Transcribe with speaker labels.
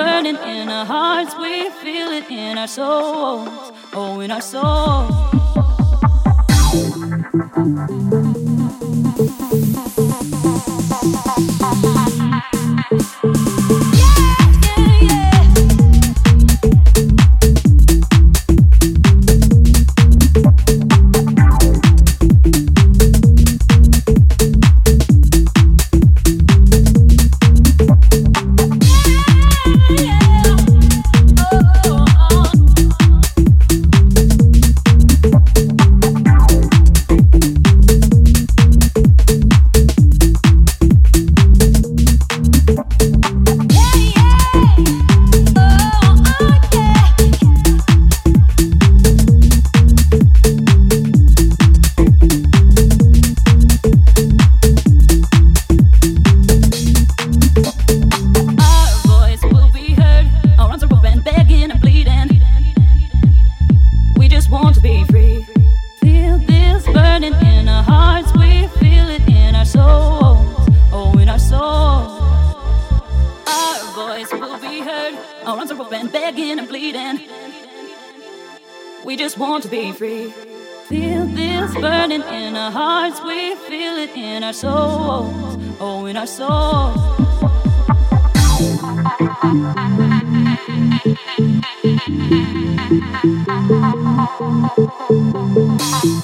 Speaker 1: burning in our hearts, we feel it in our souls, oh, in our souls. Our arms are open, begging and bleeding. We just want to be free. Feel this burning in our hearts, we feel it in our souls. Oh, in our souls.